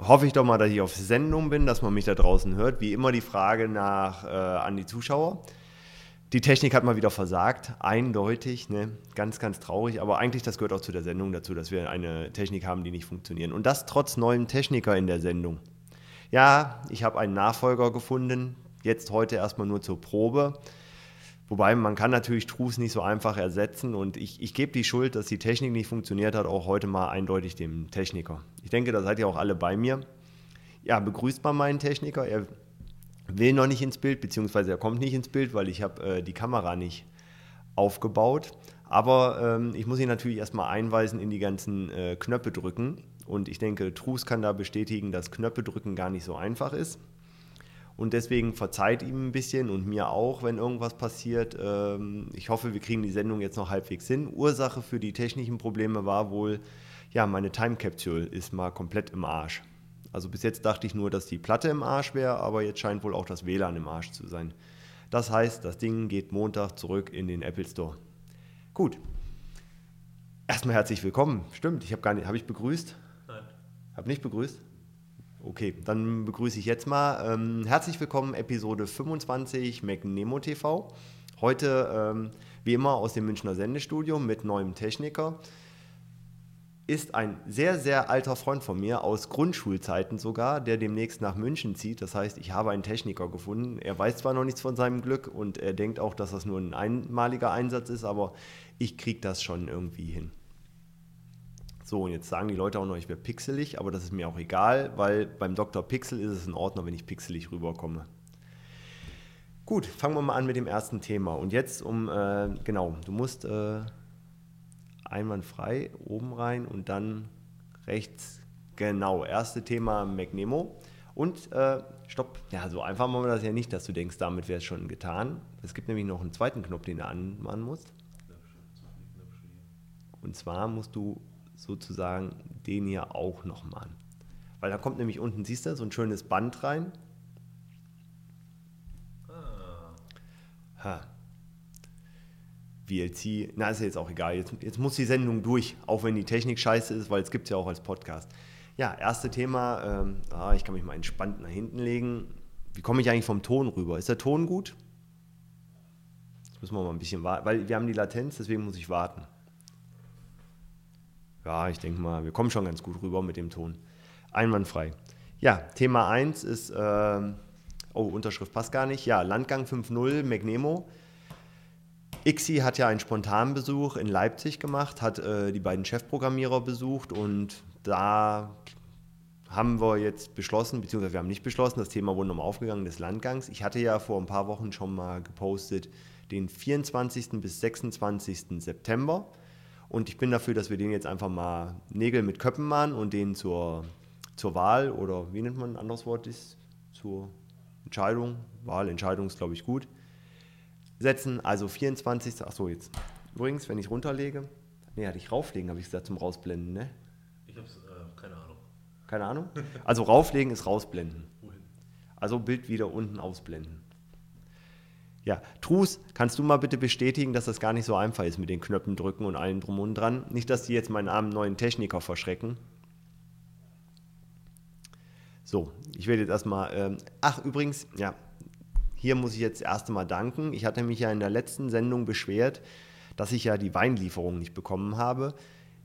hoffe ich doch mal, dass ich auf Sendung bin, dass man mich da draußen hört. Wie immer die Frage nach äh, an die Zuschauer. Die Technik hat mal wieder versagt, eindeutig, ne? ganz, ganz traurig, aber eigentlich das gehört auch zu der Sendung dazu, dass wir eine Technik haben, die nicht funktioniert. Und das trotz neuen Techniker in der Sendung. Ja, ich habe einen Nachfolger gefunden, jetzt heute erstmal nur zur Probe. Wobei man kann natürlich Trus nicht so einfach ersetzen und ich, ich gebe die Schuld, dass die Technik nicht funktioniert hat, auch heute mal eindeutig dem Techniker. Ich denke, da seid ihr auch alle bei mir. Ja, begrüßt mal meinen Techniker. Er will noch nicht ins Bild, beziehungsweise er kommt nicht ins Bild, weil ich habe äh, die Kamera nicht aufgebaut. Aber ähm, ich muss ihn natürlich erstmal einweisen in die ganzen äh, Knöpfe drücken. Und ich denke, Trus kann da bestätigen, dass Knöpfe drücken gar nicht so einfach ist. Und deswegen verzeiht ihm ein bisschen und mir auch, wenn irgendwas passiert. Ähm, ich hoffe, wir kriegen die Sendung jetzt noch halbwegs hin. Ursache für die technischen Probleme war wohl, ja, meine Time Capsule ist mal komplett im Arsch. Also bis jetzt dachte ich nur, dass die Platte im Arsch wäre, aber jetzt scheint wohl auch das WLAN im Arsch zu sein. Das heißt, das Ding geht Montag zurück in den Apple Store. Gut. Erstmal herzlich willkommen. Stimmt, ich habe gar nicht, habe ich begrüßt? Nein. Habe nicht begrüßt? Okay, dann begrüße ich jetzt mal. Ähm, herzlich willkommen, Episode 25 McNemo TV. Heute, ähm, wie immer, aus dem Münchner Sendestudio mit neuem Techniker. Ist ein sehr, sehr alter Freund von mir, aus Grundschulzeiten sogar, der demnächst nach München zieht. Das heißt, ich habe einen Techniker gefunden. Er weiß zwar noch nichts von seinem Glück und er denkt auch, dass das nur ein einmaliger Einsatz ist, aber ich kriege das schon irgendwie hin. So, und jetzt sagen die Leute auch noch, ich wäre pixelig, aber das ist mir auch egal, weil beim Dr. Pixel ist es in Ordnung, wenn ich pixelig rüberkomme. Gut, fangen wir mal an mit dem ersten Thema. Und jetzt um, äh, genau, du musst äh, einwandfrei oben rein und dann rechts, genau, erste Thema McNemo. Und äh, stopp, ja, so einfach machen wir das ja nicht, dass du denkst, damit wäre es schon getan. Es gibt nämlich noch einen zweiten Knopf, den du anmachen musst. Und zwar musst du sozusagen den hier auch nochmal an. Weil da kommt nämlich unten, siehst du, so ein schönes Band rein. Ha. VLC, na ist ja jetzt auch egal, jetzt, jetzt muss die Sendung durch, auch wenn die Technik scheiße ist, weil es gibt es ja auch als Podcast. Ja, erste Thema, ähm, ah, ich kann mich mal entspannt nach hinten legen. Wie komme ich eigentlich vom Ton rüber? Ist der Ton gut? Jetzt müssen wir mal ein bisschen warten, weil wir haben die Latenz, deswegen muss ich warten. Ja, ich denke mal, wir kommen schon ganz gut rüber mit dem Ton. Einwandfrei. Ja, Thema 1 ist, äh, oh, Unterschrift passt gar nicht. Ja, Landgang 5.0, McNemo. ICSI hat ja einen Spontanbesuch in Leipzig gemacht, hat äh, die beiden Chefprogrammierer besucht und da haben wir jetzt beschlossen, beziehungsweise wir haben nicht beschlossen, das Thema wurde nochmal aufgegangen des Landgangs. Ich hatte ja vor ein paar Wochen schon mal gepostet, den 24. bis 26. September. Und ich bin dafür, dass wir den jetzt einfach mal Nägel mit Köppen machen und den zur, zur Wahl oder wie nennt man ein anderes Wort ist? Zur Entscheidung. Wahlentscheidung ist, glaube ich, gut. Setzen, also 24. Achso, jetzt. Übrigens, wenn ich runterlege. Nee, hatte ich rauflegen, habe ich gesagt, zum Rausblenden, ne? Ich habe äh, keine Ahnung. Keine Ahnung? Also rauflegen ist rausblenden. Wohin? Also Bild wieder unten ausblenden. Ja, Trus, kannst du mal bitte bestätigen, dass das gar nicht so einfach ist mit den Knöpfen drücken und allem drum und dran? Nicht, dass die jetzt meinen armen neuen Techniker verschrecken. So, ich werde jetzt erstmal. Ähm, ach, übrigens, ja, hier muss ich jetzt erst einmal danken. Ich hatte mich ja in der letzten Sendung beschwert, dass ich ja die Weinlieferung nicht bekommen habe.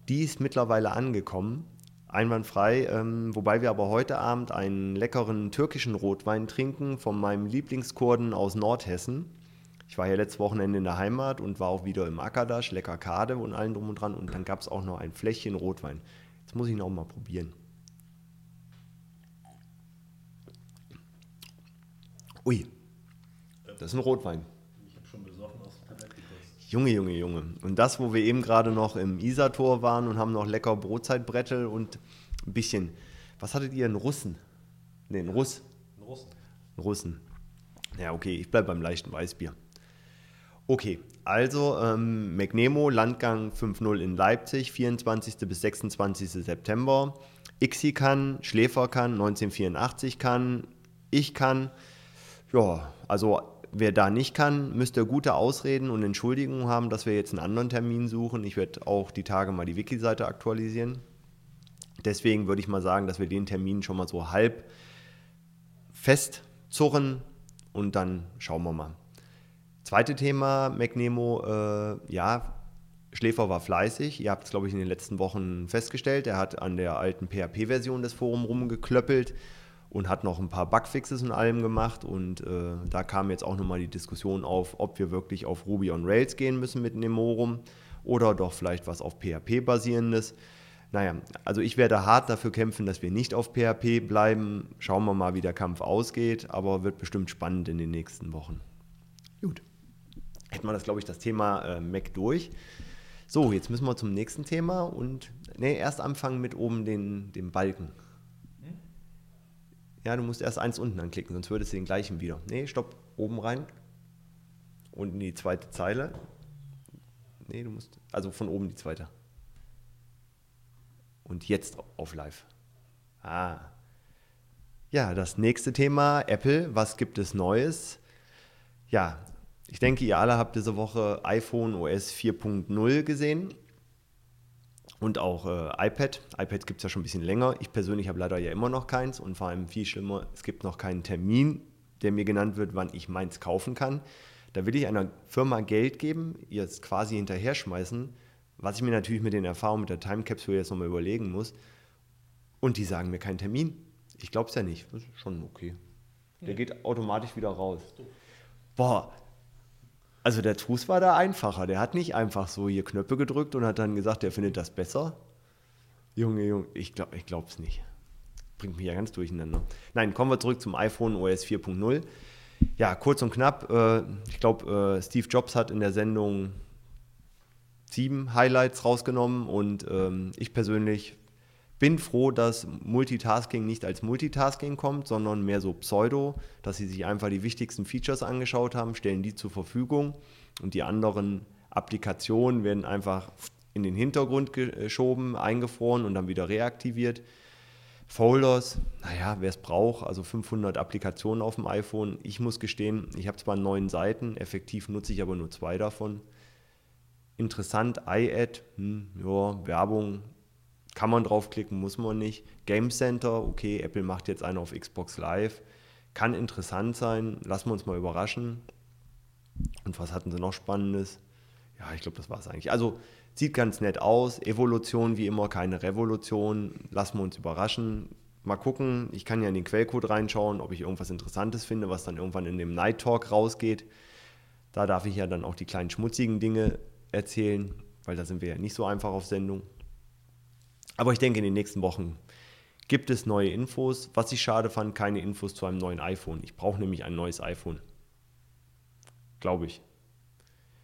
Die ist mittlerweile angekommen, einwandfrei. Ähm, wobei wir aber heute Abend einen leckeren türkischen Rotwein trinken von meinem Lieblingskurden aus Nordhessen. Ich war ja letztes Wochenende in der Heimat und war auch wieder im Akadasch, lecker Kade und allen drum und dran. Und dann gab es auch noch ein Fläschchen Rotwein. Jetzt muss ich ihn mal probieren. Ui, das ist ein Rotwein. Ich habe schon besoffen aus dem Tablett gekostet. Junge, Junge, Junge. Und das, wo wir eben gerade noch im Isartor waren und haben noch lecker Brotzeitbrettel und ein bisschen, was hattet ihr, einen Russen? Ne, einen Russ. Einen Russen. Einen Russen. Ja, okay, ich bleibe beim leichten Weißbier. Okay, also ähm, McNemo, Landgang 5.0 in Leipzig, 24. bis 26. September. Ixi kann, Schläfer kann, 1984 kann, ich kann. Ja, also wer da nicht kann, müsste gute Ausreden und Entschuldigungen haben, dass wir jetzt einen anderen Termin suchen. Ich werde auch die Tage mal die Wiki-Seite aktualisieren. Deswegen würde ich mal sagen, dass wir den Termin schon mal so halb festzurren und dann schauen wir mal. Zweite Thema, McNemo, äh, ja, Schläfer war fleißig. Ihr habt es, glaube ich, in den letzten Wochen festgestellt. Er hat an der alten PHP-Version des Forums rumgeklöppelt und hat noch ein paar Bugfixes und allem gemacht. Und äh, da kam jetzt auch nochmal die Diskussion auf, ob wir wirklich auf Ruby on Rails gehen müssen mit Nemorum oder doch vielleicht was auf PHP basierendes. Naja, also ich werde hart dafür kämpfen, dass wir nicht auf PHP bleiben. Schauen wir mal, wie der Kampf ausgeht, aber wird bestimmt spannend in den nächsten Wochen. Gut. Hätten wir das, glaube ich, das Thema äh, Mac durch. So, jetzt müssen wir zum nächsten Thema und nee, erst anfangen mit oben den, den Balken. Ja, du musst erst eins unten anklicken, sonst würdest du den gleichen wieder. Nee, stopp, oben rein und in die zweite Zeile. Nee, du musst, also von oben die zweite. Und jetzt auf Live. Ah. Ja, das nächste Thema, Apple. Was gibt es Neues? Ja, ich denke, ihr alle habt diese Woche iPhone OS 4.0 gesehen und auch äh, iPad. iPad gibt es ja schon ein bisschen länger. Ich persönlich habe leider ja immer noch keins und vor allem viel schlimmer, es gibt noch keinen Termin, der mir genannt wird, wann ich meins kaufen kann. Da will ich einer Firma Geld geben, ihr es quasi hinterher schmeißen, was ich mir natürlich mit den Erfahrungen mit der Time Capsule jetzt nochmal überlegen muss. Und die sagen mir keinen Termin. Ich glaube es ja nicht. Das ist schon okay. Der geht automatisch wieder raus. Boah, also der Truß war da einfacher. Der hat nicht einfach so hier Knöpfe gedrückt und hat dann gesagt, der findet das besser. Junge, Junge, ich glaube ich nicht. Bringt mich ja ganz durcheinander. Nein, kommen wir zurück zum iPhone OS 4.0. Ja, kurz und knapp. Äh, ich glaube, äh, Steve Jobs hat in der Sendung sieben Highlights rausgenommen und ähm, ich persönlich bin froh, dass Multitasking nicht als Multitasking kommt, sondern mehr so Pseudo, dass sie sich einfach die wichtigsten Features angeschaut haben, stellen die zur Verfügung und die anderen Applikationen werden einfach in den Hintergrund geschoben, eingefroren und dann wieder reaktiviert. Folders, naja, wer es braucht, also 500 Applikationen auf dem iPhone. Ich muss gestehen, ich habe zwar neun Seiten, effektiv nutze ich aber nur zwei davon interessant, iAd, hm, ja, Werbung, kann man draufklicken, muss man nicht. Game Center, okay, Apple macht jetzt einen auf Xbox Live, kann interessant sein, lassen wir uns mal überraschen. Und was hatten sie noch Spannendes? Ja, ich glaube, das war es eigentlich. Also sieht ganz nett aus, Evolution wie immer, keine Revolution, lassen wir uns überraschen. Mal gucken, ich kann ja in den Quellcode reinschauen, ob ich irgendwas Interessantes finde, was dann irgendwann in dem Night Talk rausgeht. Da darf ich ja dann auch die kleinen schmutzigen Dinge erzählen, weil da sind wir ja nicht so einfach auf Sendung. Aber ich denke, in den nächsten Wochen gibt es neue Infos. Was ich schade fand, keine Infos zu einem neuen iPhone. Ich brauche nämlich ein neues iPhone. Glaube ich.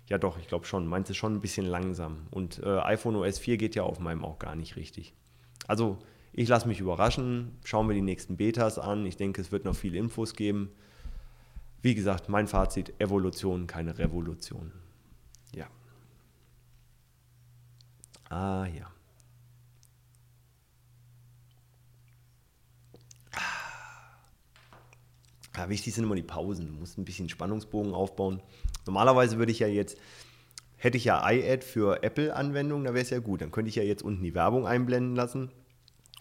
Ja doch, ich glaube schon. Meins ist schon ein bisschen langsam. Und äh, iPhone OS 4 geht ja auf meinem auch gar nicht richtig. Also ich lasse mich überraschen. Schauen wir die nächsten Betas an. Ich denke, es wird noch viele Infos geben. Wie gesagt, mein Fazit, Evolution, keine Revolution. Ja. Ah ja. Ja, wichtig sind immer die Pausen. Du musst ein bisschen Spannungsbogen aufbauen. Normalerweise würde ich ja jetzt, hätte ich ja iAd für Apple-Anwendungen, da wäre es ja gut. Dann könnte ich ja jetzt unten die Werbung einblenden lassen.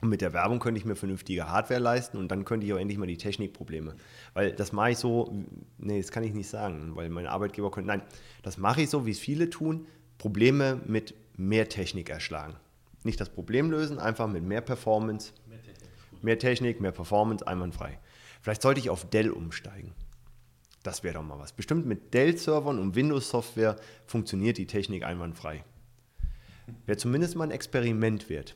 Und mit der Werbung könnte ich mir vernünftige Hardware leisten und dann könnte ich auch endlich mal die Technikprobleme. Weil das mache ich so, nee, das kann ich nicht sagen, weil mein Arbeitgeber könnte, nein, das mache ich so, wie es viele tun, Probleme mit mehr Technik erschlagen. Nicht das Problem lösen, einfach mit mehr Performance, mehr Technik, mehr, Technik, mehr Performance, einwandfrei. Vielleicht sollte ich auf Dell umsteigen. Das wäre doch mal was. Bestimmt mit Dell-Servern und Windows-Software funktioniert die Technik einwandfrei. Wäre zumindest mal ein Experiment wert.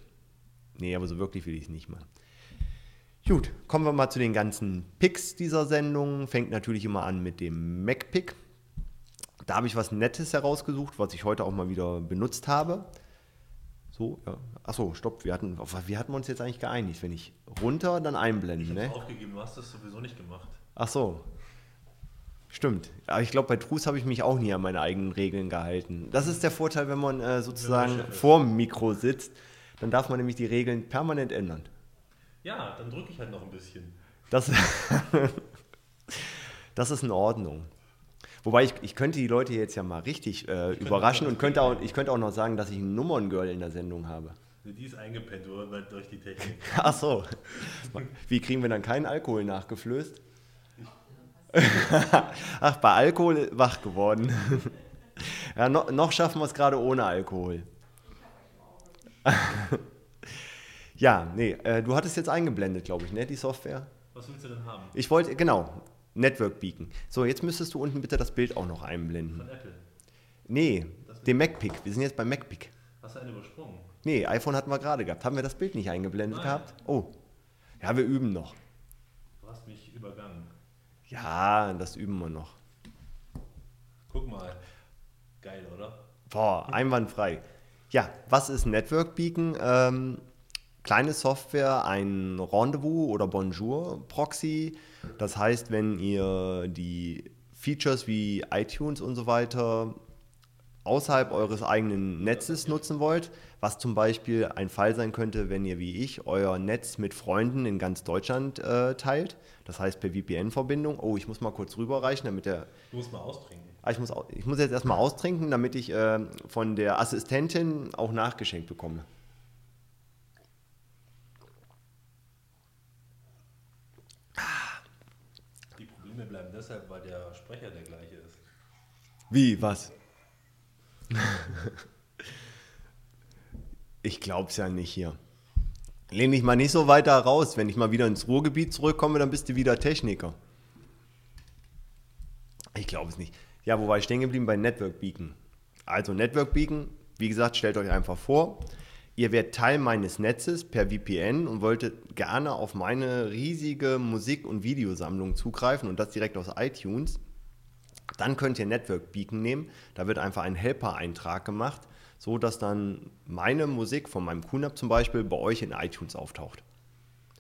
Nee, aber so wirklich will ich es nicht machen. Gut, kommen wir mal zu den ganzen Picks dieser Sendung. Fängt natürlich immer an mit dem Mac-Pick. Da habe ich was Nettes herausgesucht, was ich heute auch mal wieder benutzt habe. So, ja. Achso, stopp, wir hatten, wir hatten uns jetzt eigentlich geeinigt. Wenn ich runter, dann einblenden. Ich ne? aufgegeben, du hast das sowieso nicht gemacht. Ach so. Stimmt. Aber ich glaube, bei Trus habe ich mich auch nie an meine eigenen Regeln gehalten. Das ist der Vorteil, wenn man äh, sozusagen vor dem Mikro sitzt. Dann darf man nämlich die Regeln permanent ändern. Ja, dann drücke ich halt noch ein bisschen. Das, das ist in Ordnung. Wobei ich, ich könnte die Leute jetzt ja mal richtig äh, überraschen und könnte auch, ich könnte auch noch sagen, dass ich ein Nummerngirl in der Sendung habe. Die ist eingepennt durch die Technik. Ach so. Wie kriegen wir dann keinen Alkohol nachgeflößt? Ach, bei Alkohol wach geworden. Ja, noch, noch schaffen wir es gerade ohne Alkohol. ja, nee, äh, du hattest jetzt eingeblendet, glaube ich, ne, die Software. Was willst du denn haben? Ich wollte, genau, Network Beacon. So, jetzt müsstest du unten bitte das Bild auch noch einblenden. Von Apple. Nee, den MacPick. Wir sind jetzt beim MacPick. Hast du einen übersprungen? Nee, iPhone hatten wir gerade gehabt. Haben wir das Bild nicht eingeblendet Nein. gehabt? Oh. Ja, wir üben noch. Du hast mich übergangen. Ja, das üben wir noch. Guck mal. Geil, oder? Boah, einwandfrei. Ja, was ist Network Beacon? Ähm, kleine Software, ein Rendezvous oder Bonjour Proxy. Das heißt, wenn ihr die Features wie iTunes und so weiter außerhalb eures eigenen Netzes nutzen wollt, was zum Beispiel ein Fall sein könnte, wenn ihr wie ich euer Netz mit Freunden in ganz Deutschland äh, teilt, das heißt per VPN-Verbindung. Oh, ich muss mal kurz rüberreichen, damit der Du musst mal austrinken. Ah, ich muss, ich muss jetzt erstmal austrinken, damit ich äh, von der Assistentin auch nachgeschenkt bekomme. Die Probleme bleiben deshalb, weil der Sprecher der gleiche ist. Wie, was? ich glaub's ja nicht hier. Lehn dich mal nicht so weiter raus. Wenn ich mal wieder ins Ruhrgebiet zurückkomme, dann bist du wieder Techniker. Ich glaube es nicht. Ja, wo war ich stehen geblieben? Bei Network Beacon. Also Network Beacon, wie gesagt, stellt euch einfach vor, ihr werdet Teil meines Netzes per VPN und wolltet gerne auf meine riesige Musik- und Videosammlung zugreifen und das direkt aus iTunes. Dann könnt ihr Network Beacon nehmen. Da wird einfach ein Helper-Eintrag gemacht, so dass dann meine Musik von meinem QNAP zum Beispiel bei euch in iTunes auftaucht.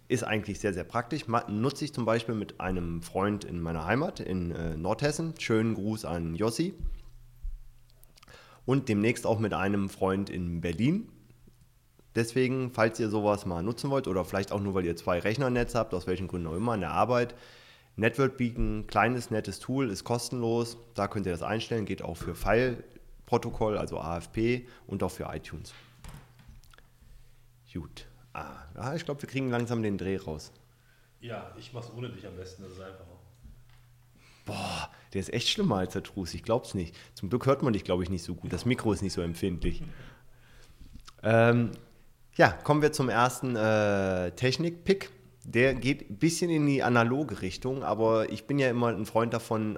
Ist eigentlich sehr, sehr praktisch. Nutze ich zum Beispiel mit einem Freund in meiner Heimat in äh, Nordhessen. Schönen Gruß an Jossi. Und demnächst auch mit einem Freund in Berlin. Deswegen, falls ihr sowas mal nutzen wollt oder vielleicht auch nur, weil ihr zwei Rechnernetze habt, aus welchen Gründen auch immer, in der Arbeit, Network Beacon, kleines, nettes Tool, ist kostenlos. Da könnt ihr das einstellen, geht auch für File-Protokoll, also AFP und auch für iTunes. Gut. Ah, ja, ich glaube, wir kriegen langsam den Dreh raus. Ja, ich mach's ohne dich am besten, das ist einfacher. Boah, der ist echt schlimmer als der Trus, ich glaub's nicht. Zum Glück hört man dich, glaube ich, nicht so gut. Das Mikro ist nicht so empfindlich. Ähm, ja, kommen wir zum ersten äh, Technik-Pick. Der geht ein bisschen in die analoge Richtung, aber ich bin ja immer ein Freund davon,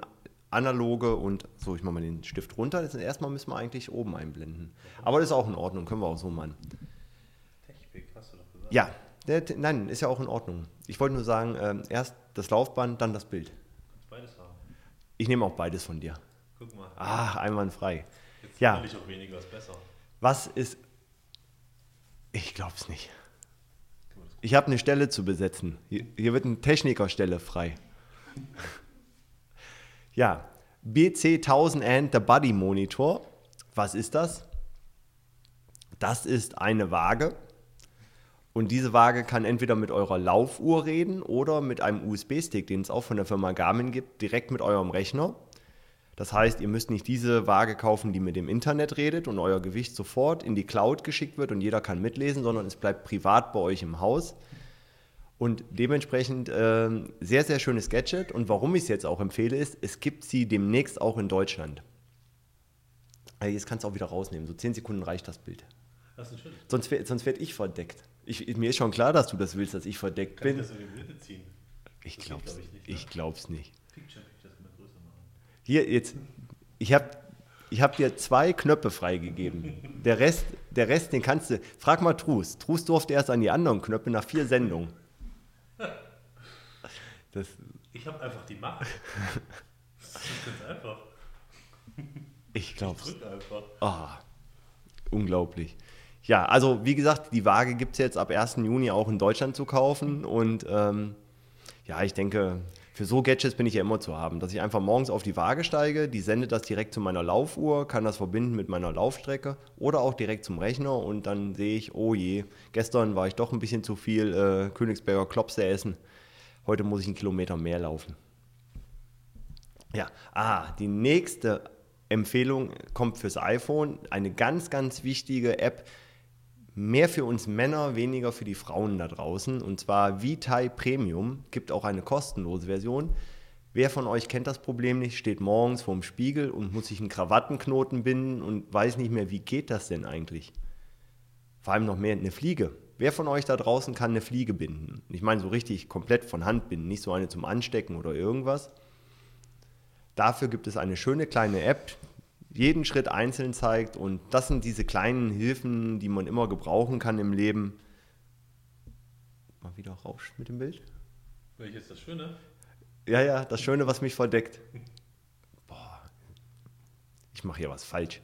analoge und so, ich mache mal den Stift runter. Das erstmal müssen wir eigentlich oben einblenden. Aber das ist auch in Ordnung, können wir auch so machen. Techpick, hast du doch gesagt. Ja, der, nein, ist ja auch in Ordnung. Ich wollte nur sagen, ähm, erst das Laufband, dann das Bild. Kannst beides haben. Ich nehme auch beides von dir. Guck mal. Ach, einwandfrei. Jetzt ja. will ich auch weniger ist besser. Was ist. Ich glaub's nicht. Ich habe eine Stelle zu besetzen. Hier, hier wird eine Technikerstelle frei. Ja, BC1000 and der Body Monitor. Was ist das? Das ist eine Waage. Und diese Waage kann entweder mit eurer Laufuhr reden oder mit einem USB-Stick, den es auch von der Firma Garmin gibt, direkt mit eurem Rechner. Das heißt, ihr müsst nicht diese Waage kaufen, die mit dem Internet redet und euer Gewicht sofort in die Cloud geschickt wird und jeder kann mitlesen, sondern es bleibt privat bei euch im Haus. Und dementsprechend ähm, sehr, sehr schönes Gadget. Und warum ich es jetzt auch empfehle, ist, es gibt sie demnächst auch in Deutschland. Also jetzt kannst du auch wieder rausnehmen. So 10 Sekunden reicht das Bild. Das ist natürlich. Sonst, sonst werde ich verdeckt. Ich, mir ist schon klar, dass du das willst, dass ich verdeckt Kann ich bin. das in die Mitte ziehen? Ich Das geht, glaub's, glaub ich, nicht, ne? ich glaub's nicht. Picture, Picture, das können wir größer machen. Hier, jetzt, ich habe ich hab dir zwei Knöpfe freigegeben. Der Rest, der Rest, den kannst du. Frag mal Trus. Trus durfte erst an die anderen Knöpfe nach vier Sendungen. Das, Ich habe einfach die Macht. Das ist ganz einfach. ich Ich glaub's. drück einfach. Ah, unglaublich. Ja, also wie gesagt, die Waage gibt es jetzt ab 1. Juni auch in Deutschland zu kaufen. Und ähm, ja, ich denke, für so Gadgets bin ich ja immer zu haben, dass ich einfach morgens auf die Waage steige, die sendet das direkt zu meiner Laufuhr, kann das verbinden mit meiner Laufstrecke oder auch direkt zum Rechner und dann sehe ich, oh je, gestern war ich doch ein bisschen zu viel äh, Königsberger Klopse essen. Heute muss ich einen Kilometer mehr laufen. Ja, ah, die nächste Empfehlung kommt fürs iPhone. Eine ganz, ganz wichtige App. Mehr für uns Männer, weniger für die Frauen da draußen. Und zwar Vitae Premium gibt auch eine kostenlose Version. Wer von euch kennt das Problem nicht, steht morgens vorm Spiegel und muss sich einen Krawattenknoten binden und weiß nicht mehr, wie geht das denn eigentlich? Vor allem noch mehr eine Fliege. Wer von euch da draußen kann eine Fliege binden? Ich meine so richtig komplett von Hand binden, nicht so eine zum Anstecken oder irgendwas. Dafür gibt es eine schöne kleine App, jeden Schritt einzeln zeigt und das sind diese kleinen Hilfen, die man immer gebrauchen kann im Leben. Mal wieder Rausch mit dem Bild. Welches das Schöne? Ja, ja, das Schöne, was mich verdeckt. Boah, ich mache hier was falsch.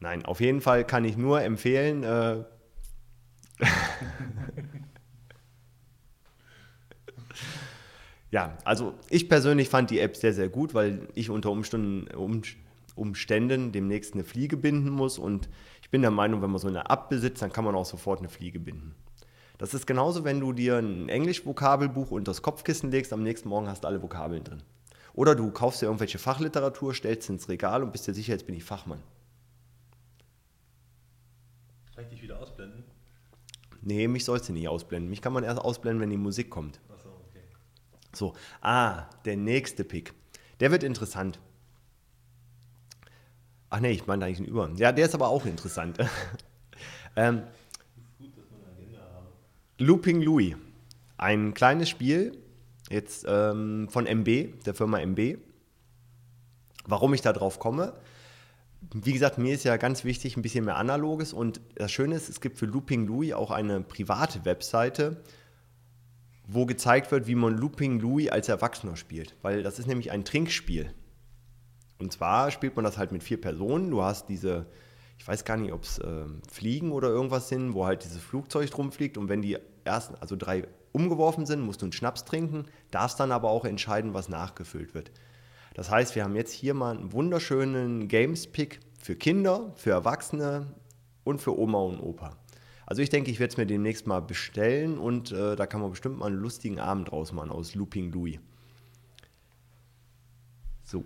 Nein, auf jeden Fall kann ich nur empfehlen. Äh ja, also ich persönlich fand die App sehr, sehr gut, weil ich unter Umständen, um, Umständen demnächst eine Fliege binden muss. Und ich bin der Meinung, wenn man so eine App besitzt, dann kann man auch sofort eine Fliege binden. Das ist genauso, wenn du dir ein Englisch-Vokabelbuch unter das Kopfkissen legst, am nächsten Morgen hast du alle Vokabeln drin. Oder du kaufst dir irgendwelche Fachliteratur, stellst sie ins Regal und bist dir sicher, jetzt bin ich Fachmann. Kann ich dich wieder ausblenden? Nee, mich sollst du nicht ausblenden. Mich kann man erst ausblenden, wenn die Musik kommt. Achso, okay. So, ah, der nächste Pick. Der wird interessant. Ach nee, ich meine eigentlich einen Über. Ja, der ist aber auch interessant. ähm, Looping Louis. Ein kleines Spiel, jetzt ähm, von MB, der Firma MB. Warum ich da drauf komme? Wie gesagt, mir ist ja ganz wichtig ein bisschen mehr Analoges und das Schöne ist, es gibt für Looping Louis auch eine private Webseite, wo gezeigt wird, wie man Looping Louis als Erwachsener spielt. Weil das ist nämlich ein Trinkspiel. Und zwar spielt man das halt mit vier Personen. Du hast diese, ich weiß gar nicht, ob es äh, Fliegen oder irgendwas sind, wo halt dieses Flugzeug drum fliegt. Und wenn die ersten, also drei umgeworfen sind, musst du einen Schnaps trinken, darfst dann aber auch entscheiden, was nachgefüllt wird. Das heißt, wir haben jetzt hier mal einen wunderschönen Games-Pick für Kinder, für Erwachsene und für Oma und Opa. Also ich denke, ich werde es mir demnächst mal bestellen und äh, da kann man bestimmt mal einen lustigen Abend draus machen aus Looping Louis. So.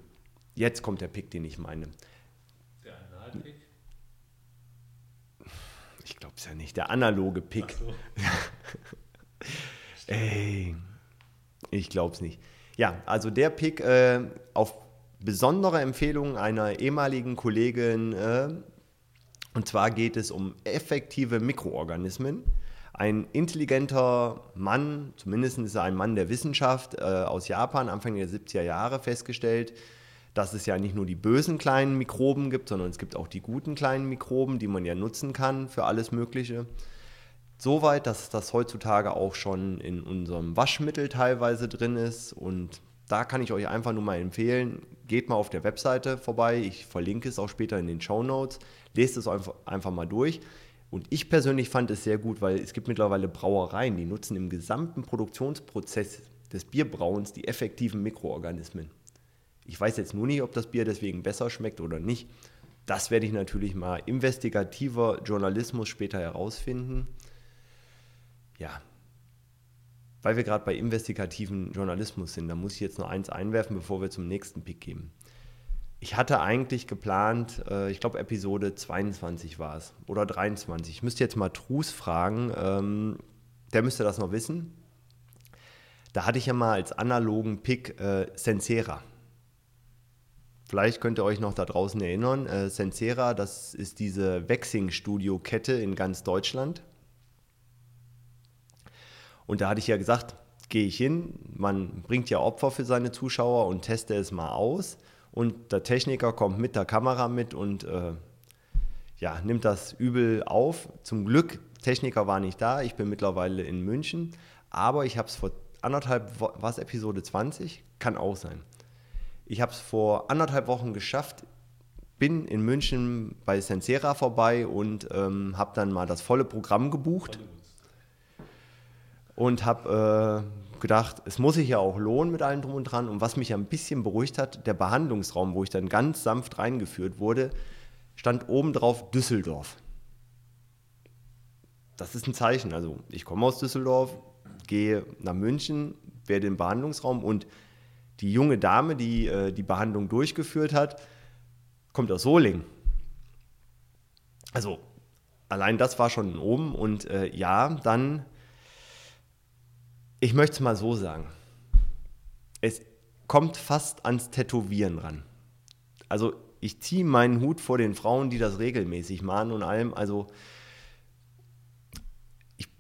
Jetzt kommt der Pick, den ich meine. Der Analpick? Ich glaube es ja nicht. Der analoge Pick. So. Ey, ich glaube es nicht. Ja, also der Pick äh, auf besondere Empfehlung einer ehemaligen Kollegin. Äh, und zwar geht es um effektive Mikroorganismen. Ein intelligenter Mann, zumindest ist er ein Mann der Wissenschaft äh, aus Japan, Anfang der 70er Jahre festgestellt, dass es ja nicht nur die bösen kleinen Mikroben gibt, sondern es gibt auch die guten kleinen Mikroben, die man ja nutzen kann für alles Mögliche. Soweit, dass das heutzutage auch schon in unserem Waschmittel teilweise drin ist. Und da kann ich euch einfach nur mal empfehlen, geht mal auf der Webseite vorbei. Ich verlinke es auch später in den Show Notes. Lest es einfach, einfach mal durch. Und ich persönlich fand es sehr gut, weil es gibt mittlerweile Brauereien, die nutzen im gesamten Produktionsprozess des Bierbrauens die effektiven Mikroorganismen. Ich weiß jetzt nur nicht, ob das Bier deswegen besser schmeckt oder nicht. Das werde ich natürlich mal investigativer Journalismus später herausfinden. Ja, weil wir gerade bei investigativen Journalismus sind, da muss ich jetzt noch eins einwerfen, bevor wir zum nächsten Pick gehen. Ich hatte eigentlich geplant, äh, ich glaube Episode 22 war es oder 23. Ich müsste jetzt mal Trus fragen, ähm, der müsste das noch wissen. Da hatte ich ja mal als analogen Pick äh, Sensera. Vielleicht könnt ihr euch noch da draußen erinnern. Äh, Sensera, das ist diese Waxing-Studio-Kette in ganz Deutschland. Und da hatte ich ja gesagt, gehe ich hin, man bringt ja Opfer für seine Zuschauer und teste es mal aus. Und der Techniker kommt mit der Kamera mit und äh, ja, nimmt das übel auf. Zum Glück, Techniker war nicht da, ich bin mittlerweile in München, aber ich habe es vor anderthalb, was Episode 20? Kann auch sein. Ich habe es vor anderthalb Wochen geschafft, bin in München bei Sensera vorbei und ähm, habe dann mal das volle Programm gebucht und habe äh, gedacht, es muss sich ja auch lohnen mit allem drum und dran. Und was mich ein bisschen beruhigt hat, der Behandlungsraum, wo ich dann ganz sanft reingeführt wurde, stand oben drauf Düsseldorf. Das ist ein Zeichen. Also ich komme aus Düsseldorf, gehe nach München, werde im Behandlungsraum und die junge Dame, die äh, die Behandlung durchgeführt hat, kommt aus Solingen. Also allein das war schon oben. Und äh, ja, dann, ich möchte es mal so sagen, es kommt fast ans Tätowieren ran. Also ich ziehe meinen Hut vor den Frauen, die das regelmäßig machen und allem. Also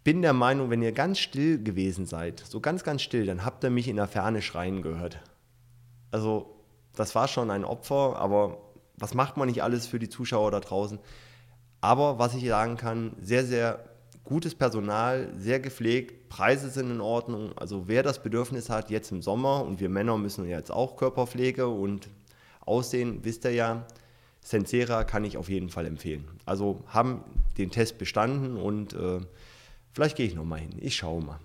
bin der Meinung, wenn ihr ganz still gewesen seid, so ganz, ganz still, dann habt ihr mich in der Ferne schreien gehört. Also das war schon ein Opfer, aber was macht man nicht alles für die Zuschauer da draußen? Aber was ich sagen kann, sehr, sehr gutes Personal, sehr gepflegt, Preise sind in Ordnung. Also wer das Bedürfnis hat, jetzt im Sommer, und wir Männer müssen jetzt auch Körperpflege und Aussehen, wisst ihr ja, Sensera kann ich auf jeden Fall empfehlen. Also haben den Test bestanden und äh, vielleicht gehe ich nochmal hin. Ich schaue mal.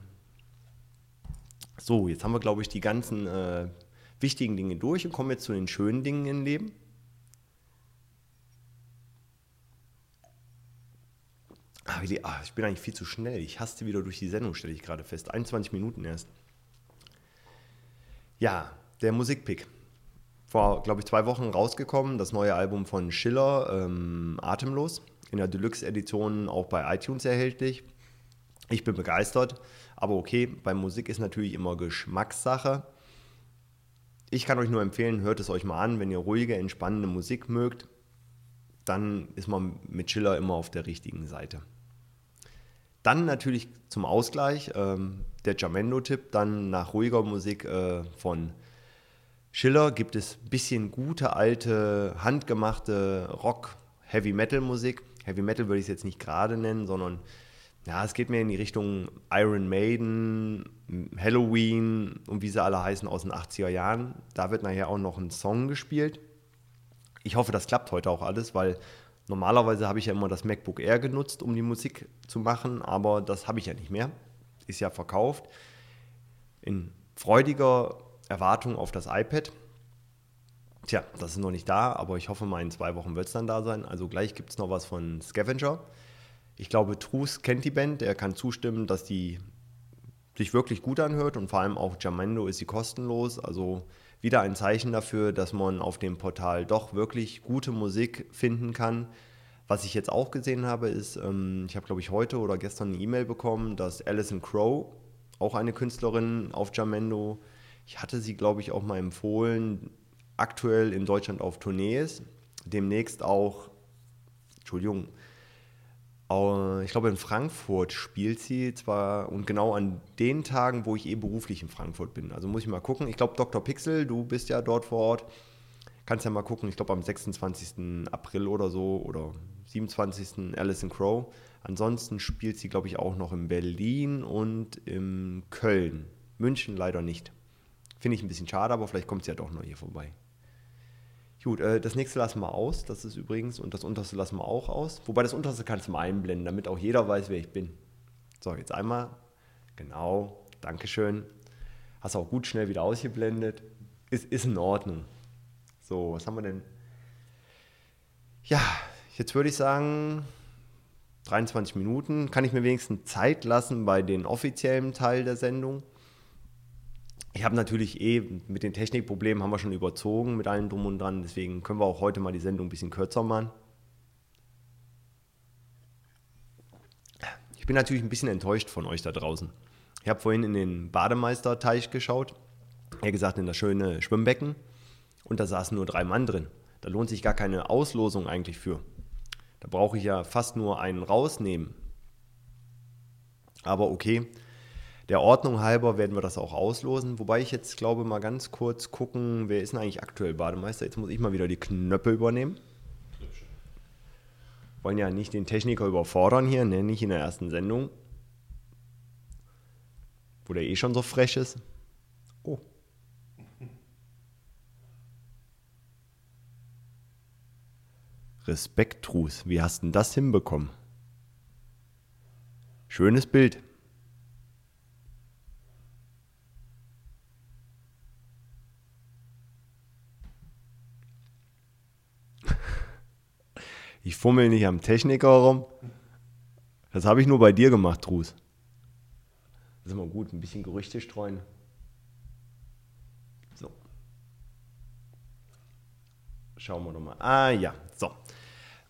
So, jetzt haben wir, glaube ich, die ganzen äh, wichtigen Dinge durch und kommen jetzt zu den schönen Dingen im Leben. Ah, ah, ich bin eigentlich viel zu schnell. Ich haste wieder durch die Sendung, stelle ich gerade fest. 21 Minuten erst. Ja, der Musikpick. Vor, glaube ich, zwei Wochen rausgekommen, das neue Album von Schiller, ähm, Atemlos, in der Deluxe-Edition auch bei iTunes erhältlich. Ich bin begeistert, aber okay, bei Musik ist natürlich immer Geschmackssache. Ich kann euch nur empfehlen, hört es euch mal an, wenn ihr ruhige, entspannende Musik mögt, dann ist man mit Schiller immer auf der richtigen Seite. Dann natürlich zum Ausgleich ähm, der Jamendo-Tipp, dann nach ruhiger Musik äh, von Schiller gibt es ein bisschen gute, alte, handgemachte Rock, Heavy Metal Musik. Heavy Metal würde ich es jetzt nicht gerade nennen, sondern ja, es geht mehr in die Richtung Iron Maiden, Halloween und wie sie alle heißen aus den 80er Jahren. Da wird nachher auch noch ein Song gespielt. Ich hoffe, das klappt heute auch alles, weil Normalerweise habe ich ja immer das MacBook Air genutzt, um die Musik zu machen, aber das habe ich ja nicht mehr. Ist ja verkauft. In freudiger Erwartung auf das iPad. Tja, das ist noch nicht da, aber ich hoffe mal in zwei Wochen wird es dann da sein. Also gleich gibt es noch was von Scavenger. Ich glaube, Trus kennt die Band, er kann zustimmen, dass die sich wirklich gut anhört und vor allem auch Jamendo ist sie kostenlos. Also wieder ein Zeichen dafür, dass man auf dem Portal doch wirklich gute Musik finden kann. Was ich jetzt auch gesehen habe, ist, ähm, ich habe glaube ich heute oder gestern eine E-Mail bekommen, dass Alison Crow, auch eine Künstlerin auf Jamendo, ich hatte sie glaube ich auch mal empfohlen, aktuell in Deutschland auf Tournee ist. Demnächst auch, Entschuldigung, ich glaube, in Frankfurt spielt sie zwar und genau an den Tagen, wo ich eh beruflich in Frankfurt bin. Also muss ich mal gucken. Ich glaube, Dr. Pixel, du bist ja dort vor Ort. Kannst ja mal gucken. Ich glaube, am 26. April oder so oder 27. Alison Crow. Ansonsten spielt sie, glaube ich, auch noch in Berlin und in Köln. München leider nicht. Finde ich ein bisschen schade, aber vielleicht kommt sie ja doch noch hier vorbei. Gut, äh, das nächste lassen wir aus. Das ist übrigens, und das unterste lassen wir auch aus. Wobei das unterste kannst du mal einblenden, damit auch jeder weiß, wer ich bin. So, jetzt einmal. Genau, Dankeschön. Hast auch gut schnell wieder ausgeblendet. Ist, ist in Ordnung. So, was haben wir denn? Ja, jetzt würde ich sagen, 23 Minuten. Kann ich mir wenigstens Zeit lassen bei den offiziellen Teil der Sendung. Ich habe natürlich eh mit den Technikproblemen haben wir schon überzogen mit allem drum und dran. Deswegen können wir auch heute mal die Sendung ein bisschen kürzer machen. Ich bin natürlich ein bisschen enttäuscht von euch da draußen. Ich habe vorhin in den Bademeisterteich geschaut. Er gesagt, in das schöne Schwimmbecken. Und da saßen nur drei Mann drin. Da lohnt sich gar keine Auslosung eigentlich für. Da brauche ich ja fast nur einen rausnehmen. Aber okay, der Ordnung halber werden wir das auch auslosen. Wobei ich jetzt glaube, mal ganz kurz gucken, wer ist denn eigentlich aktuell Bademeister? Jetzt muss ich mal wieder die Knöpfe übernehmen. Wollen ja nicht den Techniker überfordern hier, ne? nicht in der ersten Sendung. Wo der eh schon so frech ist. Oh. Respekt, Trus. Wie hast du denn das hinbekommen? Schönes Bild. Ich fummel nicht am Techniker rum. Das habe ich nur bei dir gemacht, Trus. Das ist immer gut, ein bisschen Gerüchte streuen. So. Schauen wir doch mal. Ah ja, so.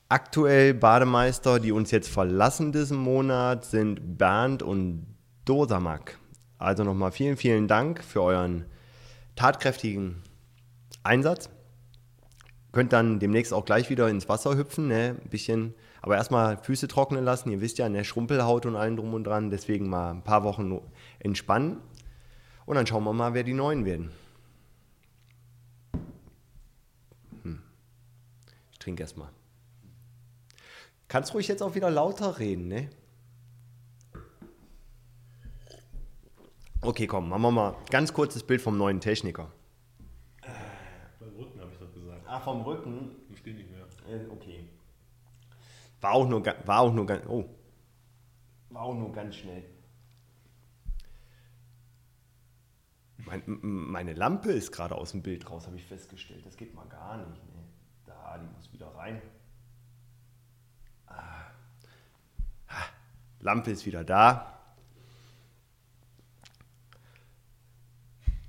Aktuell Bademeister, die uns jetzt verlassen diesen Monat, sind Bernd und Dosamak. Also nochmal vielen, vielen Dank für euren tatkräftigen Einsatz. Könnt dann demnächst auch gleich wieder ins Wasser hüpfen, ne? ein bisschen, aber erstmal Füße trocknen lassen. Ihr wisst ja, ne? Schrumpelhaut und allem drum und dran. Deswegen mal ein paar Wochen entspannen. Und dann schauen wir mal, wer die Neuen werden. Hm. Ich trinke erstmal. Kannst ruhig jetzt auch wieder lauter reden, ne? Okay, komm, machen wir mal ganz kurzes Bild vom neuen Techniker. Beim Rücken habe ich Ah, vom Rücken? Ich stehe nicht mehr. Äh, Okay. War auch nur, war auch nur ganz, oh. War auch nur ganz schnell. Mein, meine Lampe ist gerade aus dem Bild raus, habe ich festgestellt. Das geht mal gar nicht. Ne? Da, die muss wieder rein. Ah. Lampe ist wieder da.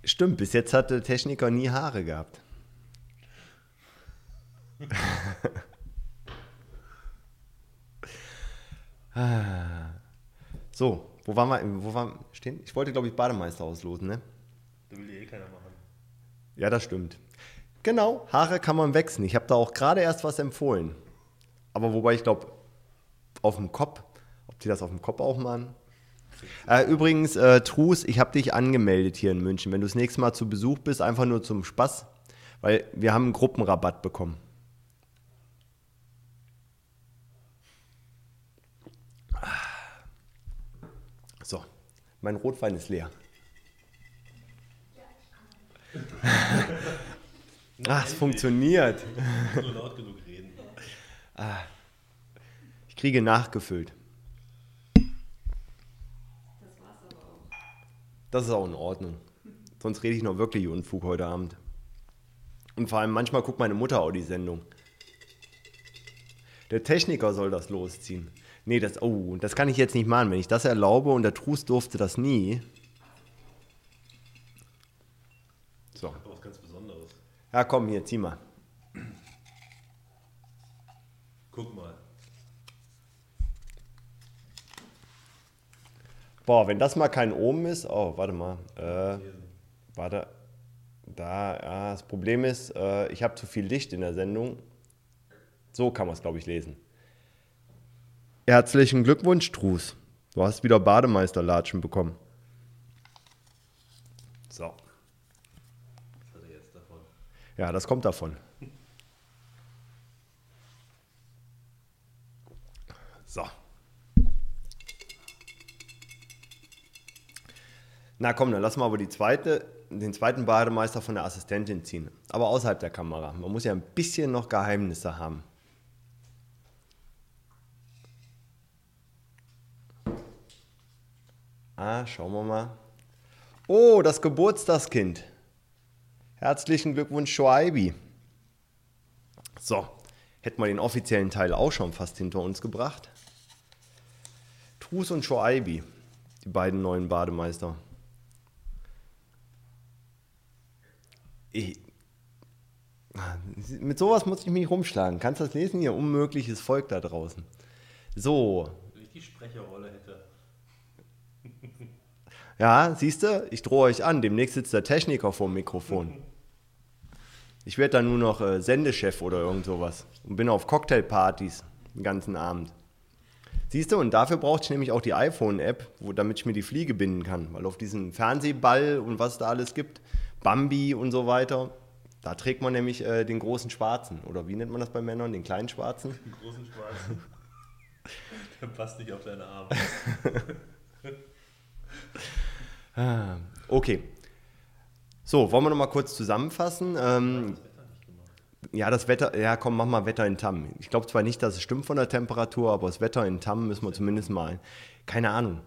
Stimmt, bis jetzt hat der Techniker nie Haare gehabt. So, wo waren wir? Wo waren stehen? Ich wollte, glaube ich, Bademeister auslosen, ne? Da will dir eh keiner machen. Ja, das stimmt. Genau, Haare kann man wechseln. Ich habe da auch gerade erst was empfohlen. Aber wobei ich glaube, auf dem Kopf, ob die das auf dem Kopf auch machen. Äh, übrigens, äh, Trus, ich habe dich angemeldet hier in München. Wenn du das nächste Mal zu Besuch bist, einfach nur zum Spaß, weil wir haben einen Gruppenrabatt bekommen. So, mein Rotwein ist leer. Ah, es funktioniert. Nur laut genug reden. Ich kriege nachgefüllt. Das ist auch in Ordnung. Sonst rede ich noch wirklich Unfug heute Abend. Und vor allem manchmal guckt meine Mutter auch die Sendung. Der Techniker soll das losziehen. Nee, das, oh, das kann ich jetzt nicht machen. Wenn ich das erlaube und der Trus durfte das nie. So. Aber was ganz Besonderes. Ja, komm, hier, zieh mal. Guck mal. Boah, wenn das mal kein Ohm ist. Oh, warte mal. Äh, warte. Da, ja, das Problem ist, äh, ich habe zu viel Licht in der Sendung. So kann man es, glaube ich, lesen. Herzlichen Glückwunsch, Trus. Du hast wieder Bademeisterlatschen bekommen. So. Was hat er jetzt davon? Ja, das kommt davon. So. Na komm, dann lassen wir aber die zweite, den zweiten Bademeister von der Assistentin ziehen. Aber außerhalb der Kamera. Man muss ja ein bisschen noch Geheimnisse haben. Ah, schauen wir mal. Oh, das Geburtstagskind. Herzlichen Glückwunsch, Shoaibi. So, hätten wir den offiziellen Teil auch schon fast hinter uns gebracht. Trus und Shoaibi, die beiden neuen Bademeister. Ich, mit sowas muss ich mich rumschlagen. Kannst du das lesen? Ihr unmögliches Volk da draußen. So, Wenn ich die Sprecherrolle hätte. Ja, siehst du, ich drohe euch an, demnächst sitzt der Techniker vor dem Mikrofon. Ich werde dann nur noch äh, Sendechef oder irgend sowas und bin auf Cocktailpartys den ganzen Abend. Siehst du, und dafür brauchte ich nämlich auch die iPhone-App, damit ich mir die Fliege binden kann, weil auf diesem Fernsehball und was es da alles gibt, Bambi und so weiter, da trägt man nämlich äh, den großen Schwarzen. Oder wie nennt man das bei Männern, den kleinen Schwarzen? Den großen Schwarzen. Der passt nicht auf deine Arme. Ah, Okay. So, wollen wir noch mal kurz zusammenfassen? Ähm. Ja, das Wetter, ja komm, mach mal Wetter in Tam. Ich glaube zwar nicht, dass es stimmt von der Temperatur, aber das Wetter in Tam müssen wir zumindest mal. Keine Ahnung.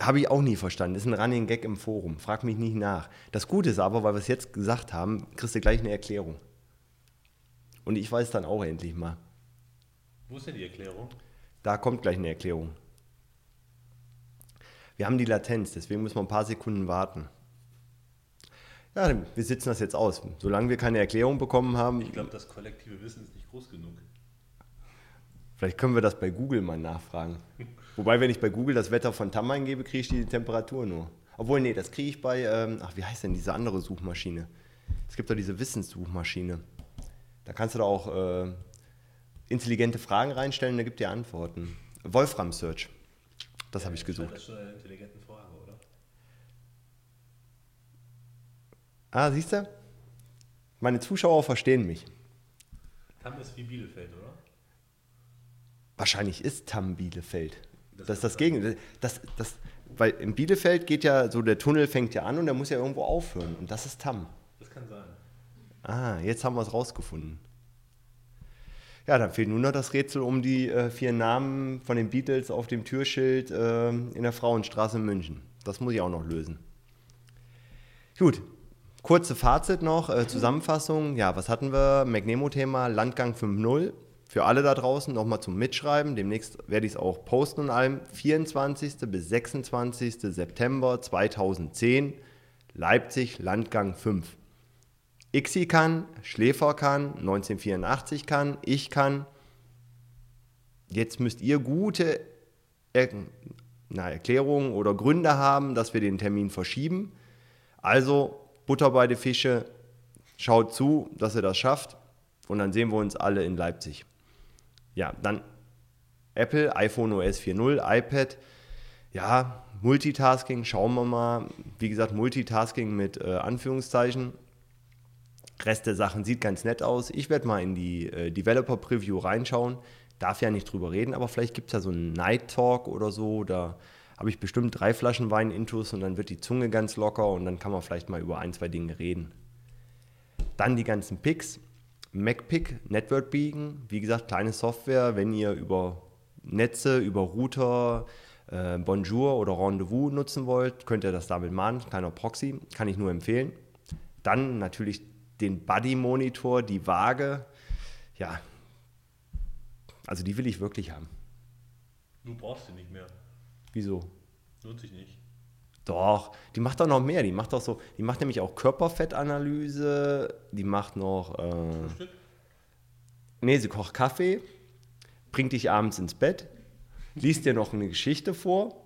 Habe ich auch nie verstanden. Ist ein Running Gag im Forum. Frag mich nicht nach. Das Gute ist aber, weil wir es jetzt gesagt haben, kriegst du gleich eine Erklärung. Und ich weiß dann auch endlich mal. Wo ist denn die Erklärung? Da kommt gleich eine Erklärung. Wir haben die Latenz, deswegen müssen wir ein paar Sekunden warten. Ja, wir sitzen das jetzt aus. Solange wir keine Erklärung bekommen haben, Ich glaube, das kollektive Wissen ist nicht groß genug. vielleicht können wir das bei Google mal nachfragen. Wobei, wenn ich bei Google das Wetter von Tam eingebe, kriege ich die Temperatur nur. Obwohl, nee, das kriege ich bei, ähm, ach, wie heißt denn diese andere Suchmaschine? Es gibt doch diese Wissenssuchmaschine. Da kannst du da auch äh, intelligente Fragen reinstellen, da gibt dir Antworten. Wolfram Search. Das habe ich gesucht. Das ist schon eine intelligente Frage, oder? Ah, siehst du? Meine Zuschauer verstehen mich. Tam ist wie Bielefeld, oder? Wahrscheinlich ist Tam Bielefeld. Das, Das ist das Gegenteil. Das, das, weil in Bielefeld geht ja so, der Tunnel fängt ja an und der muss ja irgendwo aufhören. Und das ist Tam. Das kann sein. Ah, jetzt haben wir es rausgefunden. Ja, dann fehlt nur noch das Rätsel um die äh, vier Namen von den Beatles auf dem Türschild äh, in der Frauenstraße in München. Das muss ich auch noch lösen. Gut, kurze Fazit noch, äh, Zusammenfassung. Ja, was hatten wir? McNemo-Thema Landgang 5.0. Für alle da draußen nochmal zum Mitschreiben. Demnächst werde ich es auch posten und allem. 24. bis 26. September 2010, Leipzig, Landgang 5. Ixi kann, Schläfer kann, 1984 kann, ich kann. Jetzt müsst ihr gute er na, Erklärungen oder Gründe haben, dass wir den Termin verschieben. Also Butter bei die Fische, schaut zu, dass ihr das schafft und dann sehen wir uns alle in Leipzig. Ja, dann Apple, iPhone OS 4.0, iPad. Ja, Multitasking, schauen wir mal. Wie gesagt, Multitasking mit äh, Anführungszeichen. Rest der Sachen sieht ganz nett aus. Ich werde mal in die äh, Developer Preview reinschauen. Darf ja nicht drüber reden, aber vielleicht gibt es ja so einen Night Talk oder so. Da habe ich bestimmt drei Flaschen Wein intus und dann wird die Zunge ganz locker und dann kann man vielleicht mal über ein, zwei Dinge reden. Dann die ganzen Picks. MacPick, Network Beacon, wie gesagt, kleine Software, wenn ihr über Netze, über Router, äh, Bonjour oder Rendezvous nutzen wollt, könnt ihr das damit machen. Kleiner Proxy, kann ich nur empfehlen. Dann natürlich den Buddy Monitor, die Waage. Ja, also die will ich wirklich haben. Du brauchst sie nicht mehr. Wieso? Lohnt sich nicht. Doch, die macht doch noch mehr. Die macht doch so, die macht nämlich auch Körperfettanalyse, die macht noch, äh, Frühstück? nee, sie kocht Kaffee, bringt dich abends ins Bett, liest dir noch eine Geschichte vor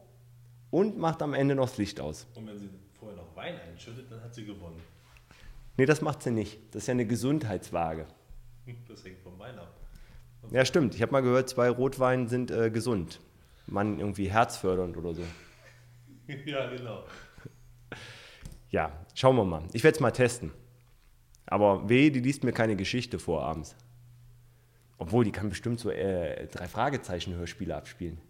und macht am Ende noch das Licht aus. Und wenn sie vorher noch Wein einschüttet, dann hat sie gewonnen. Nee, das macht sie nicht. Das ist ja eine Gesundheitswaage. Das hängt vom Wein ab. Ja, stimmt. Ich habe mal gehört, zwei Rotwein sind äh, gesund. Man irgendwie herzfördernd oder so. ja, genau. Ja, schauen wir mal. Ich werde es mal testen. Aber weh, die liest mir keine Geschichte vor abends. Obwohl, die kann bestimmt so äh, drei Fragezeichen-Hörspiele abspielen.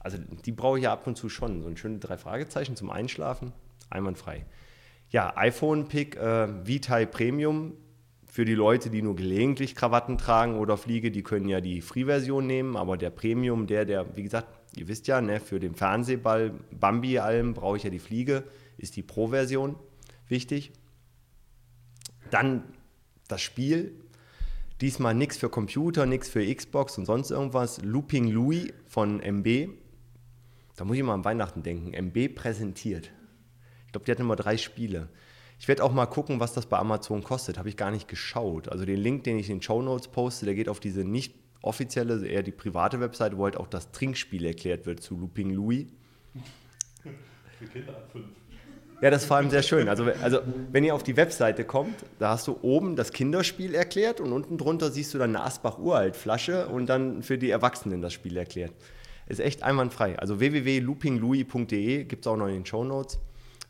Also die brauche ich ja ab und zu schon. So ein schönes drei Fragezeichen zum Einschlafen, einwandfrei. Ja, iPhone-Pick äh, V-Type Premium. Für die Leute, die nur gelegentlich Krawatten tragen oder Fliege, die können ja die Free-Version nehmen, aber der Premium, der, der, wie gesagt, ihr wisst ja, ne, für den Fernsehball, Bambi-Alm brauche ich ja die Fliege, ist die Pro-Version wichtig. Dann das Spiel. Diesmal nichts für Computer, nichts für Xbox und sonst irgendwas. Looping Louis von MB. Da muss ich mal an Weihnachten denken. MB präsentiert. Ich glaube, die hatten immer drei Spiele. Ich werde auch mal gucken, was das bei Amazon kostet. Habe ich gar nicht geschaut. Also den Link, den ich in den Show Notes poste, der geht auf diese nicht offizielle, eher die private Webseite, wo halt auch das Trinkspiel erklärt wird zu Looping Louis. Für Kinder ab fünf. Ja, das ist vor allem sehr schön. Also, also wenn ihr auf die Webseite kommt, da hast du oben das Kinderspiel erklärt und unten drunter siehst du dann eine Asbach-Uralt-Flasche und dann für die Erwachsenen das Spiel erklärt. Ist echt einwandfrei. Also www.loopinglouis.de gibt es auch noch in den Show Notes.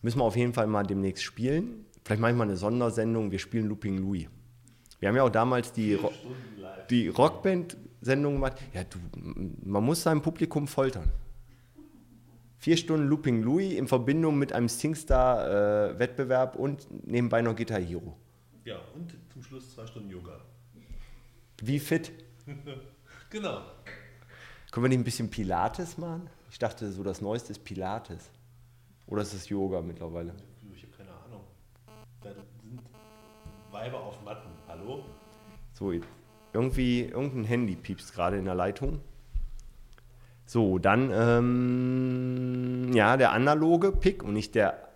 Müssen wir auf jeden Fall mal demnächst spielen. Vielleicht mache ich mal eine Sondersendung, wir spielen Looping Louis. Wir haben ja auch damals die, Ro die Rockband-Sendung gemacht. Ja, du, man muss sein Publikum foltern. Vier Stunden Looping Louis in Verbindung mit einem Singstar-Wettbewerb und nebenbei noch Guitar Hero. Ja, und zum Schluss zwei Stunden Yoga. Wie fit? Genau. Können wir nicht ein bisschen Pilates machen? Ich dachte, so das Neueste ist Pilates. Oder ist es Yoga mittlerweile? Ich habe keine Ahnung. Da sind Weiber auf Matten. Hallo? So, irgendwie, irgendein Handy piepst gerade in der Leitung. So, dann, ähm, ja, der analoge Pick und nicht der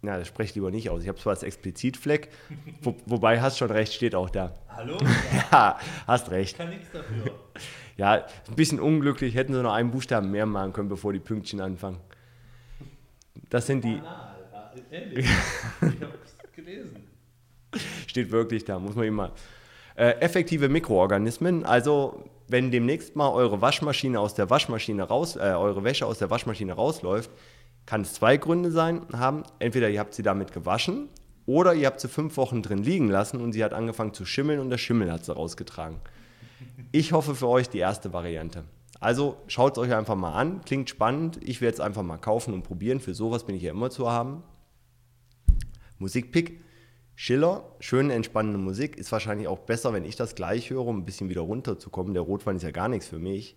Na, das spreche ich lieber nicht aus. Ich habe zwar das Explizitfleck, wo, wobei hast schon recht, steht auch da. Hallo? Ja, hast recht. Ich kann nichts dafür. Ja, ein bisschen unglücklich, hätten sie noch einen Buchstaben mehr machen können, bevor die Pünktchen anfangen. Das sind die, Banal. Ehrlich. Ich hab's gelesen. steht wirklich da, muss man immer. Äh, effektive Mikroorganismen, also wenn demnächst mal eure Waschmaschine aus der Waschmaschine raus, äh, eure Wäsche aus der Waschmaschine rausläuft, kann es zwei Gründe sein haben. Entweder ihr habt sie damit gewaschen oder ihr habt sie fünf Wochen drin liegen lassen und sie hat angefangen zu schimmeln und der Schimmel hat sie rausgetragen. Ich hoffe für euch die erste Variante. Also schaut es euch einfach mal an, klingt spannend. Ich werde es einfach mal kaufen und probieren. Für sowas bin ich ja immer zu haben. Musikpick. Schiller, schöne, entspannende Musik. Ist wahrscheinlich auch besser, wenn ich das gleich höre, um ein bisschen wieder runterzukommen. Der Rotwein ist ja gar nichts für mich.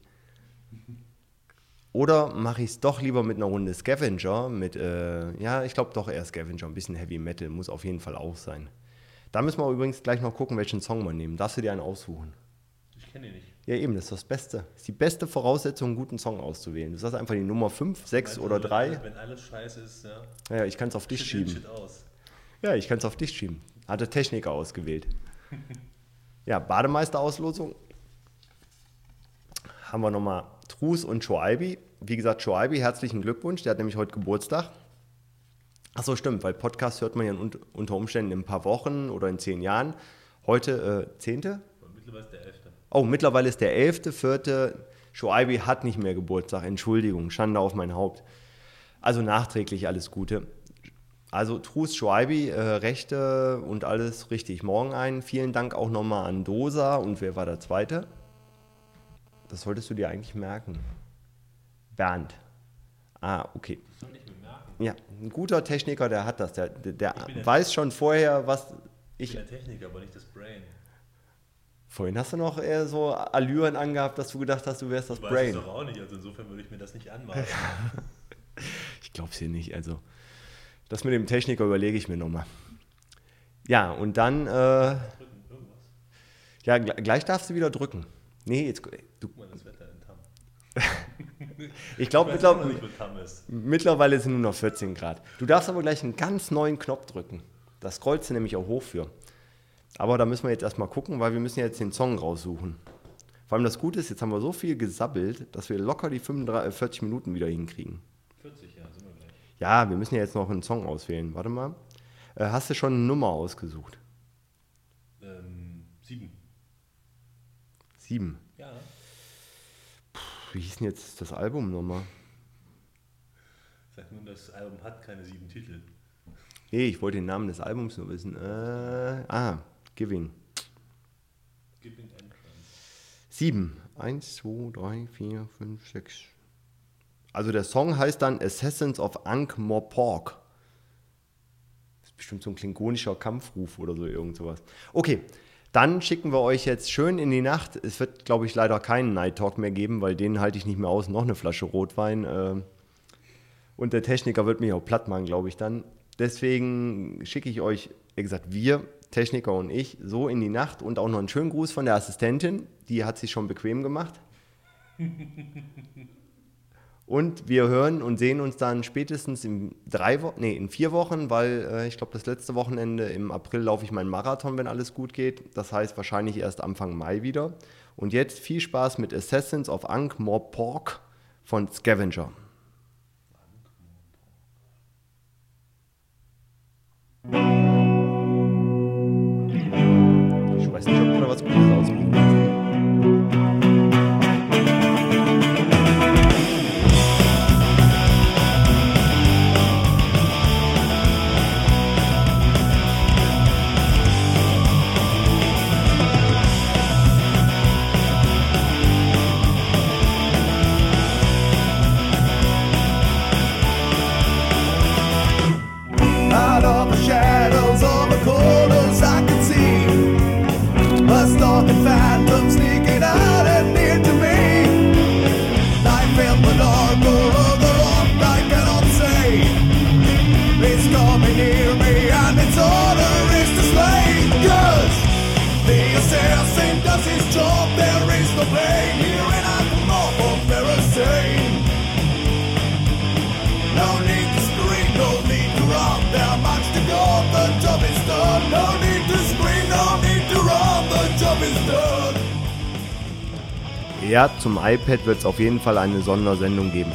Oder mache ich es doch lieber mit einer Runde Scavenger, mit, äh, ja, ich glaube doch eher Scavenger, ein bisschen Heavy Metal, muss auf jeden Fall auch sein. Da müssen wir übrigens gleich noch gucken, welchen Song wir nehmen. Darfst du dir einen aussuchen? Kenne ihn nicht. Ja, eben, das ist das Beste. Das ist die beste Voraussetzung, einen guten Song auszuwählen. Du sagst einfach die Nummer 5, 6 Meinst du, oder wenn 3. alles- Wenn alles scheiße ist, ja. Ja, ich kann es auf dich Shit schieben. Shit aus. Ja, ich kann es auf dich schieben. Hat der Techniker ausgewählt. Ja, Bademeester-Auslosung. Haben wir nochmal Trus und Shoaibi. Wie gesagt, Shoaibi, herzlichen Glückwunsch. Der hat nämlich heute Geburtstag. Achso, stimmt, weil Podcast hört man ja un- unter Umständen in ein paar Wochen oder in zehn Jahren. Heute äh, 10. Und mittlerweile ist der 11. Oh, mittlerweile ist der 11., 4. Shoaibi hat nicht mehr Geburtstag. Entschuldigung, Schande auf mein Haupt. Also nachträglich alles Gute. Also Trus Shoaibi, äh, Rechte und alles richtig morgen ein. Vielen Dank auch nochmal an Dosa und wer war der Zweite? Das solltest du dir eigentlich merken. Bernd. Ah, okay. Ja, ein guter Techniker, der hat das. Der, der, der- weiß schon vorher, was Ich ich bin der Techniker, aber nicht das Brain. Vorhin hast du noch eher so Allüren angehabt, dass du gedacht hast, du wärst das Du Brain. es doch auch nicht, also insofern würde ich mir das nicht anmachen. Ich glaub's hier nicht. Also, das mit dem Techniker überlege ich mir nochmal. Ja, und dann, äh, ja, gl- gleich darfst du wieder drücken. Nee, jetzt, du, Guck mal, das Wetter in Tam. ich glaube, Ich weiß immer noch mittler, nicht, wo Tam ist. mittlerweile sind nur noch 14 Grad. Du darfst aber gleich einen ganz neuen Knopf drücken. Das scrollst du nämlich auch hoch für. Aber da müssen wir jetzt erstmal gucken, weil wir müssen jetzt den Song raussuchen. Vor allem das Gute ist, jetzt haben wir so viel gesabbelt, dass wir locker die 35, äh, 40 Minuten wieder hinkriegen. 40, ja, sind wir gleich. Ja, wir müssen ja jetzt noch einen Song auswählen. Warte mal. Äh, hast du schon eine Nummer ausgesucht? Ähm, sieben. Sieben. Ja. Wie hieß denn jetzt das Album nochmal? Sag nun, das Album hat keine sieben Titel. Nee, ich wollte den Namen des Albums nur wissen. Äh, ah, Giving. Giving. Sieben. Eins, zwei, drei, vier, fünf, sechs. Also der Song heißt dann Assassins of Ankh-Morpork. Das ist bestimmt so ein klingonischer Kampfruf oder so irgend sowas. Okay, dann schicken wir euch jetzt schön in die Nacht. Es wird, glaube ich, leider keinen Night Talk mehr geben, weil den halte ich nicht mehr aus. Noch eine Flasche Rotwein. Äh, und der Techniker wird mich auch platt machen, glaube ich dann. Deswegen schicke ich euch, wie gesagt, wir, Techniker und ich, so in die Nacht und auch noch einen schönen Gruß von der Assistentin. Die hat sich schon bequem gemacht. Und wir hören und sehen uns dann spätestens in drei Wochen, nee, in vier Wochen, weil äh, ich glaube, das letzte Wochenende im April laufe ich meinen Marathon, wenn alles gut geht. Das heißt wahrscheinlich erst Anfang Mai wieder. Und jetzt viel Spaß mit Assassins of Ankh-Morpork von Scavenger. Ich Ja, zum iPad wird es auf jeden Fall eine Sondersendung geben.